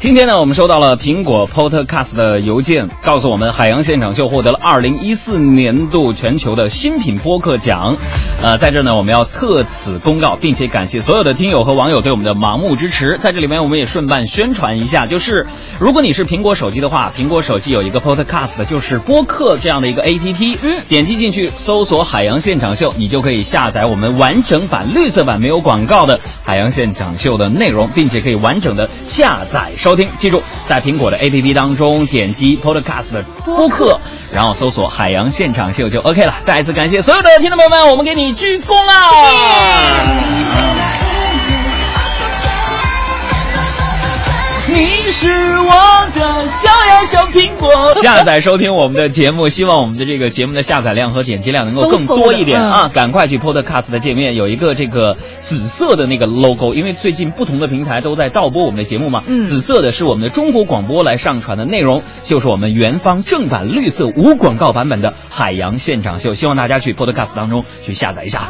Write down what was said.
今天呢，我们收到了苹果 Podcast 的邮件，告诉我们《海洋现场秀》获得了二零一四年度全球的新品播客奖。呃，在这呢，我们要特此公告，并且感谢所有的听友和网友对我们的盲目支持。在这里面，我们也顺便宣传一下，就是如果你是苹果手机的话，苹果手机有一个 Podcast，就是播客这样的一个 APP。嗯，点击进去搜索“海洋现场秀”，你就可以下载我们完整版、绿色版没有广告的《海洋现场秀》的内容，并且可以完整的下载收听。记住，在苹果的 APP 当中点击 Podcast 的播客，然后搜索“海洋现场秀”就 OK 了。再一次感谢所有的听众朋友们，我们给你鞠躬啊！你是我的小苹果。下载收听我们的节目，希望我们的这个节目的下载量和点击量能够更多一点啊！赶快去 Podcast 的界面有一个这个紫色的那个 logo，因为最近不同的平台都在倒播我们的节目嘛。嗯紫色的是我们的中国广播来上传的内容，就是我们原方正版绿色无广告版本的《海洋现场秀》，希望大家去 Podcast 当中去下载一下。